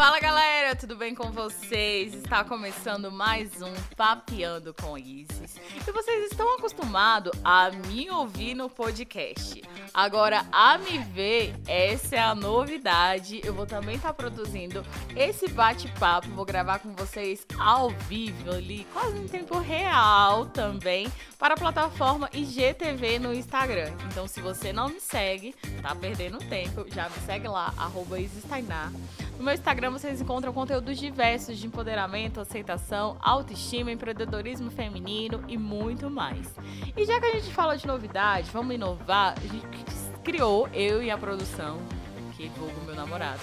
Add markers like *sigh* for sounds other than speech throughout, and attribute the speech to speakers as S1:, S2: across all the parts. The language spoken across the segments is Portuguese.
S1: Fala galera, tudo bem com vocês? Está começando mais um Papeando com Isis. E vocês estão acostumados a me ouvir no podcast. Agora, a me ver, essa é a novidade. Eu vou também estar tá produzindo esse bate-papo. Vou gravar com vocês ao vivo ali, quase em tempo real também, para a plataforma IGTV no Instagram. Então, se você não me segue, tá perdendo tempo, já me segue lá, arroba No meu Instagram vocês encontram conteúdos diversos de empoderamento, aceitação, autoestima, empreendedorismo feminino e muito mais. E já que a gente fala de novidade, vamos inovar, a gente criou, eu e a produção, que vulgo meu namorado,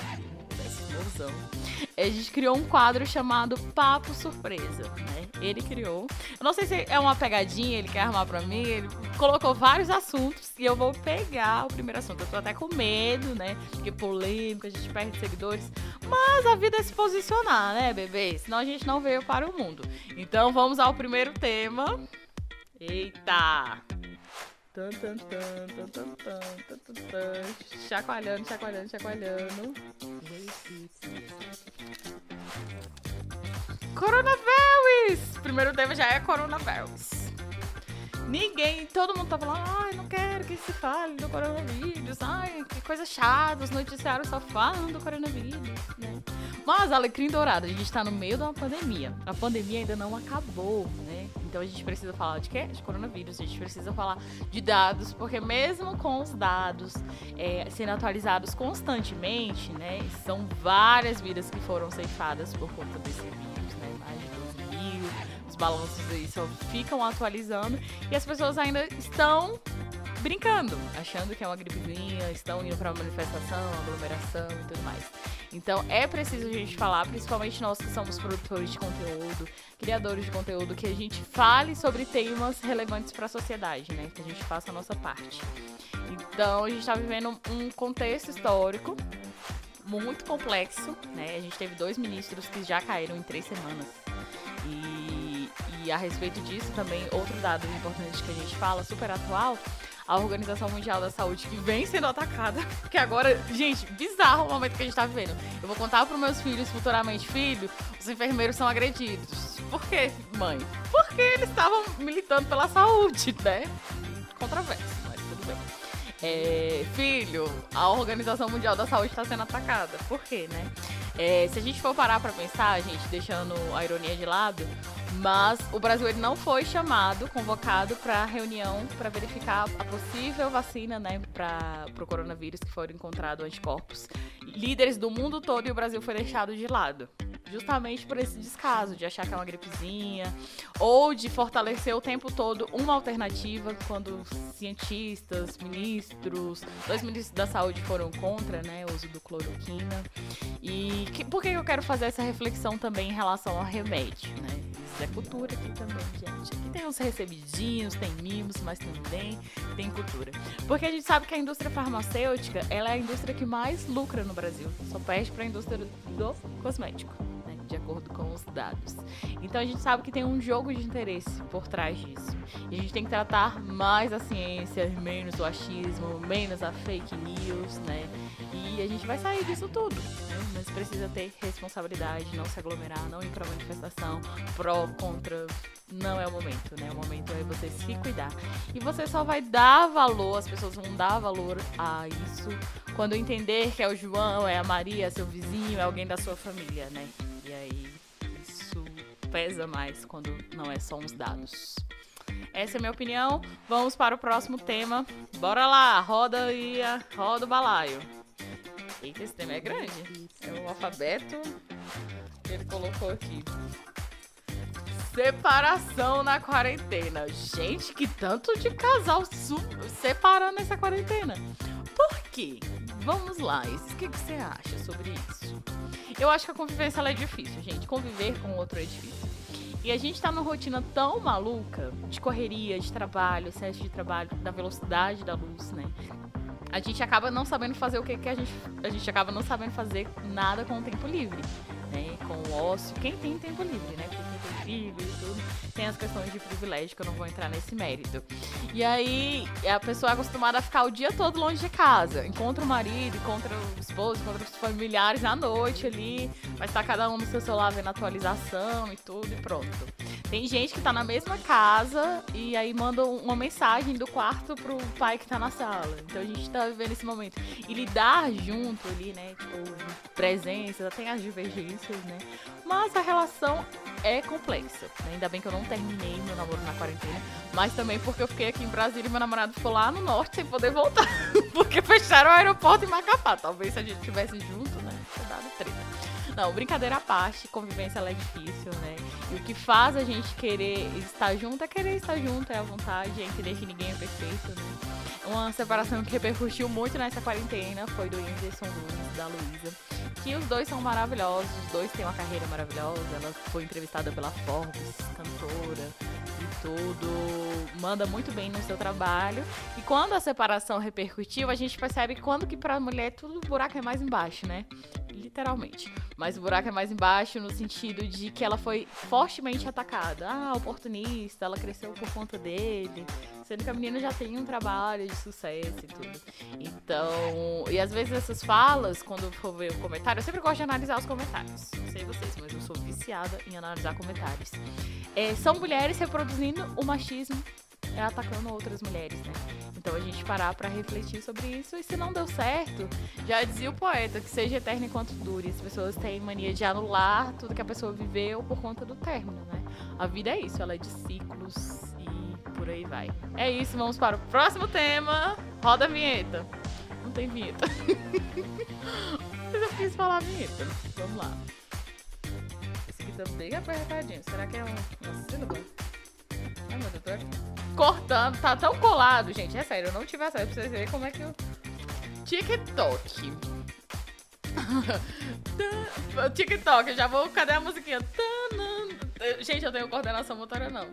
S1: mozão, a gente criou um quadro chamado Papo Surpresa, né? Ele criou. Eu não sei se é uma pegadinha, ele quer armar pra mim, ele colocou vários assuntos e eu vou pegar o primeiro assunto. Eu tô até com medo, né? Porque polêmico, a gente perde seguidores. Mas a vida é se posicionar, né, bebê? Senão a gente não veio para o mundo. Então vamos ao primeiro tema. Eita! Tan, tan, tan, chacoalhando, chacoalhando, chacoalhando. Coronavírus! Primeiro tema já é coronavírus. Ninguém, todo mundo tá falando, ai, não quero que se fale do coronavírus, ai, que coisa chata, os noticiários só falam do coronavírus, né? Mas, Alecrim Dourado, a gente tá no meio de uma pandemia. A pandemia ainda não acabou, né? Então a gente precisa falar de quê? De coronavírus. A gente precisa falar de dados, porque mesmo com os dados é, sendo atualizados constantemente, né? São várias vidas que foram ceifadas por conta desse vírus, né? Mais de 12 mil. Os balanços aí só ficam atualizando e as pessoas ainda estão brincando, achando que é uma gripezinha, estão indo para uma manifestação, aglomeração e tudo mais. Então é preciso a gente falar, principalmente nós que somos produtores de conteúdo, criadores de conteúdo, que a gente fale sobre temas relevantes para a sociedade, né? Que a gente faça a nossa parte. Então a gente está vivendo um contexto histórico muito complexo, né? A gente teve dois ministros que já caíram em três semanas. E, e a respeito disso também, outro dado importante que a gente fala, super atual, a Organização Mundial da Saúde, que vem sendo atacada. Que agora, gente, bizarro o momento que a gente tá vivendo. Eu vou contar pros meus filhos futuramente, filho, os enfermeiros são agredidos. Por quê, mãe? Porque eles estavam militando pela saúde, né? Controverso. É, filho, a Organização Mundial da Saúde está sendo atacada. Por quê, né? É, se a gente for parar para pensar, gente, deixando a ironia de lado, mas o Brasil ele não foi chamado, convocado para reunião para verificar a possível vacina, né, para o coronavírus que foram encontrados anticorpos. Líderes do mundo todo e o Brasil foi deixado de lado justamente por esse descaso de achar que é uma gripezinha ou de fortalecer o tempo todo uma alternativa quando cientistas, ministros, dois ministros da saúde foram contra, né, o uso do cloroquina. E que, por que eu quero fazer essa reflexão também em relação ao remédio, né? É cultura aqui também, gente. Aqui tem uns recebidinhos, tem mimos, mas também tem cultura. Porque a gente sabe que a indústria farmacêutica, ela é a indústria que mais lucra no Brasil. Só perde para a indústria do cosmético acordo com os dados. Então a gente sabe que tem um jogo de interesse por trás disso. E a gente tem que tratar mais a ciência, menos o achismo, menos a fake news, né? E a gente vai sair disso tudo. Né? Mas precisa ter responsabilidade, não se aglomerar, não ir para manifestação, pró, contra. Não é o momento, né? O momento é você se cuidar. E você só vai dar valor, as pessoas vão dar valor a isso quando entender que é o João, é a Maria, seu vizinho, é alguém da sua família, né? Aí isso pesa mais quando não é só uns dados. Essa é a minha opinião. Vamos para o próximo tema. Bora lá, roda e a, roda o balaio. Eita, esse tema é grande. É o alfabeto que ele colocou aqui. Separação na quarentena. Gente, que tanto de casal separando essa quarentena. Por quê? Vamos lá, o que, que você acha sobre isso? Eu acho que a convivência é difícil, gente. Conviver com outro é difícil. E a gente tá numa rotina tão maluca de correria, de trabalho, excesso de trabalho, da velocidade da luz, né? a gente acaba não sabendo fazer o que, que a gente. A gente acaba não sabendo fazer nada com o tempo livre. Né? Com o ócio. Quem tem tempo livre, né? Porque tem filho e tudo, tem as questões de privilégio que eu não vou entrar nesse mérito. E aí, a pessoa é acostumada a ficar o dia todo longe de casa. Encontra o marido, encontra o esposo, encontra os familiares à noite ali. Vai estar cada um no seu celular vendo atualização e tudo e pronto. Tem gente que tá na mesma casa e aí manda uma mensagem do quarto pro pai que tá na sala. Então a gente tá vivendo esse momento. E lidar junto ali, né? Tipo, presença, tem as divergências, né? Mas a relação é complexa. Ainda bem que eu não terminei meu namoro na quarentena. Mas também porque eu fiquei aqui em Brasília e meu namorado ficou lá no norte sem poder voltar. *laughs* porque fecharam o aeroporto em Macapá. Talvez se a gente estivesse junto, né? Tinha dado treta. Não, brincadeira à parte, convivência ela é difícil, né? E o que faz a gente querer estar junto é querer estar junto, é a vontade, é entender que ninguém é perfeito, né? Uma separação que repercutiu muito nessa quarentena foi do Whindersson Nunes da Luísa. Que os dois são maravilhosos, os dois têm uma carreira maravilhosa. Ela foi entrevistada pela Forbes, cantora e tudo. Manda muito bem no seu trabalho. E quando a separação repercutiu, a gente percebe quando que pra mulher tudo o buraco é mais embaixo, né? Literalmente. Mas o buraco é mais embaixo no sentido de que ela foi fortemente atacada. Ah, oportunista, ela cresceu por conta dele. Sendo que a menina já tem um trabalho de sucesso e tudo. Então, e às vezes essas falas, quando for ver o comentário, eu sempre gosto de analisar os comentários. Não sei vocês, mas eu sou viciada em analisar comentários. É, são mulheres reproduzindo o machismo atacando outras mulheres, né? Então a gente parar para refletir sobre isso e se não deu certo, já dizia o poeta que seja eterno enquanto dure. As pessoas têm mania de anular tudo que a pessoa viveu por conta do término, né? A vida é isso, ela é de ciclos e por aí vai. É isso, vamos para o próximo tema. Roda a vinheta. Não tem vinheta. Mas *laughs* eu quis falar a vinheta. Vamos lá. Esse aqui tá bem apertadinho. Será que é um, uma cortando, tá tão colado, gente. É sério, eu não tive acesso pra vocês verem como é que o TikTok. *laughs* TikTok, eu já vou. Cadê a musiquinha? Gente, eu tenho coordenação motora, não.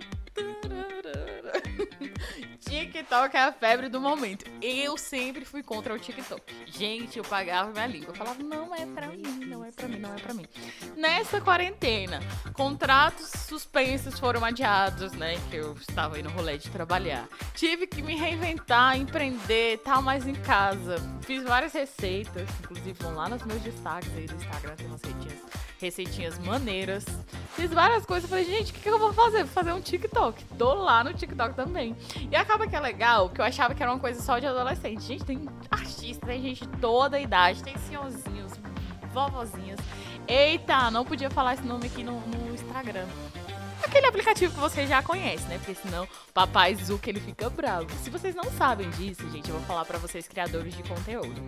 S1: TikTok é a febre do momento. Eu sempre fui contra o TikTok. Gente, eu pagava minha língua. Eu falava, não é pra mim, não é pra mim, não é pra mim. Nessa quarentena, contratos suspensos foram adiados, né? Que eu estava aí no rolê de trabalhar. Tive que me reinventar, empreender, tal, mais em casa. Fiz várias receitas, inclusive vão lá nos meus destaques aí do Instagram, tem umas receitinhas, receitinhas maneiras. Fiz várias coisas. Falei, gente, o que, que eu vou fazer? Vou fazer um TikTok. Tô lá no TikTok também. E acaba que é legal, que eu achava que era uma coisa só de adolescente. Gente, tem artista, tem gente de toda a idade, tem senhorzinhos, vovozinhas. Eita, não podia falar esse nome aqui no, no Instagram aquele aplicativo que você já conhece, né? Porque senão papai Zuka ele fica bravo. Se vocês não sabem disso, gente, eu vou falar para vocês criadores de conteúdo.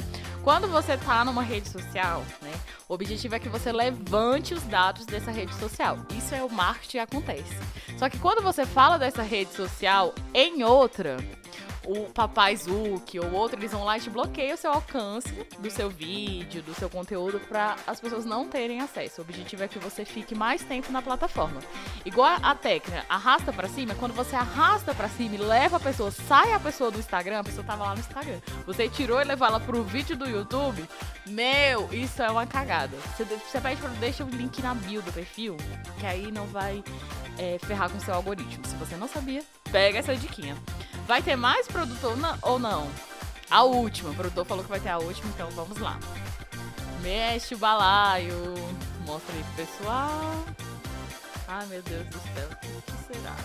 S1: Quando você tá numa rede social, né? O objetivo é que você levante os dados dessa rede social. Isso é o marketing acontece. Só que quando você fala dessa rede social em outra, o Papai Zuki ou outro, eles vão lá e te bloqueiam o seu alcance do seu vídeo, do seu conteúdo, para as pessoas não terem acesso. O objetivo é que você fique mais tempo na plataforma. Igual a técnica, arrasta para cima, quando você arrasta para cima e leva a pessoa, sai a pessoa do Instagram, a pessoa tava lá no Instagram. Você tirou e levou ela pro vídeo do YouTube, meu, isso é uma cagada. Você, pede pra deixa o link na bio do perfil, que aí não vai é, ferrar com o seu algoritmo. Se você não sabia, pega essa diquinha. Vai ter mais produtor ou não? A última. O produtor falou que vai ter a última, então vamos lá. Mexe o balaio. Mostra aí pro pessoal. Ai, meu Deus do céu. O que será?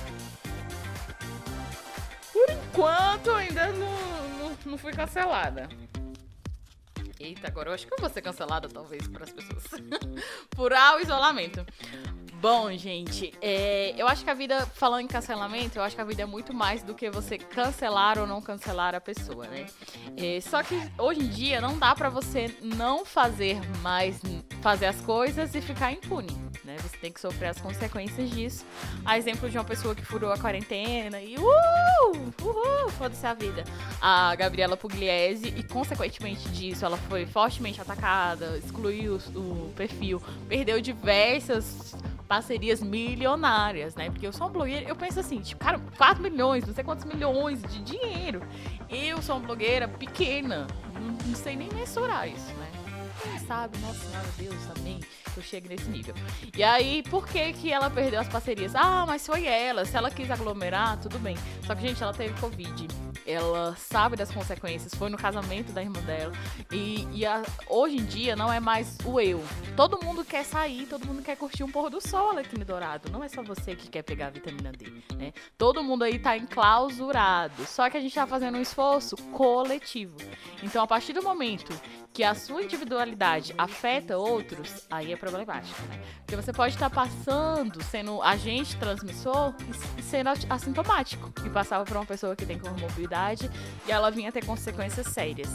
S1: Por enquanto, ainda não, não, não fui cancelada. Eita, agora eu acho que eu vou ser cancelada, talvez, para as pessoas. *laughs* Furar o isolamento. Bom, gente, é, eu acho que a vida, falando em cancelamento, eu acho que a vida é muito mais do que você cancelar ou não cancelar a pessoa, né? É, só que hoje em dia não dá para você não fazer mais, fazer as coisas e ficar impune, né? Você tem que sofrer as consequências disso. A exemplo de uma pessoa que furou a quarentena e uh, uhul, foda-se a vida. A Gabriela Pugliese e consequentemente disso ela foi fortemente atacada, excluiu o perfil, perdeu diversas parcerias milionárias, né? Porque eu sou uma blogueira, eu penso assim, tipo, cara, 4 milhões, não sei quantos milhões de dinheiro. Eu sou uma blogueira pequena, não, não sei nem mensurar isso, né? Quem sabe, nossa senhora, Deus, também eu chego nesse nível. E aí, por que que ela perdeu as parcerias? Ah, mas foi ela. Se ela quis aglomerar, tudo bem. Só que, gente, ela teve Covid. Ela sabe das consequências. Foi no casamento da irmã dela. E, e a, hoje em dia não é mais o eu. Todo mundo quer sair, todo mundo quer curtir um pôr do sol aqui no Dourado. Não é só você que quer pegar a vitamina D, né? Todo mundo aí tá enclausurado. Só que a gente tá fazendo um esforço coletivo. Então, a partir do momento que a sua individualidade afeta outros, aí é problemático, né? Porque você pode estar passando, sendo agente transmissor e sendo assintomático. E passava por uma pessoa que tem comorbidade e ela vinha ter consequências sérias.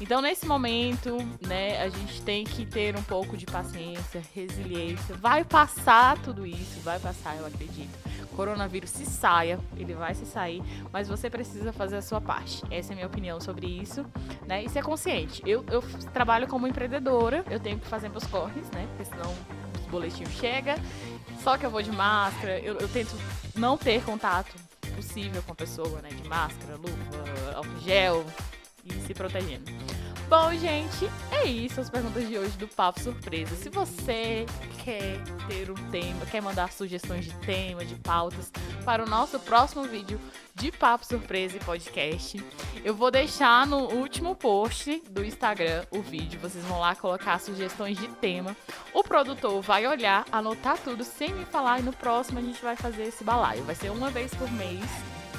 S1: Então, nesse momento, né, a gente tem que ter um pouco de paciência, resiliência. Vai passar tudo isso, vai passar, eu acredito coronavírus se saia, ele vai se sair, mas você precisa fazer a sua parte. Essa é a minha opinião sobre isso, né? E ser consciente. Eu, eu trabalho como empreendedora, eu tenho que fazer meus corres, né? Porque senão os boletins chegam. Só que eu vou de máscara, eu, eu tento não ter contato possível com a pessoa, né? De máscara, luva, álcool gel e se protegendo. Bom, gente, é isso as perguntas de hoje do Papo Surpresa. Se você quer ter um tema, quer mandar sugestões de tema, de pautas para o nosso próximo vídeo de Papo Surpresa e podcast, eu vou deixar no último post do Instagram o vídeo. Vocês vão lá colocar sugestões de tema. O produtor vai olhar, anotar tudo sem me falar e no próximo a gente vai fazer esse balaio. Vai ser uma vez por mês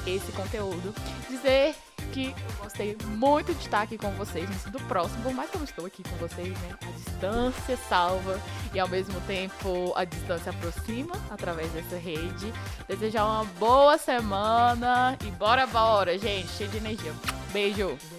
S1: esse conteúdo. Dizer que eu gostei muito de estar aqui com vocês nesse do próximo, por mais que eu estou aqui com vocês, né? A distância salva e ao mesmo tempo a distância aproxima através dessa rede. Desejar uma boa semana e bora, bora, gente, cheio de energia. Beijo!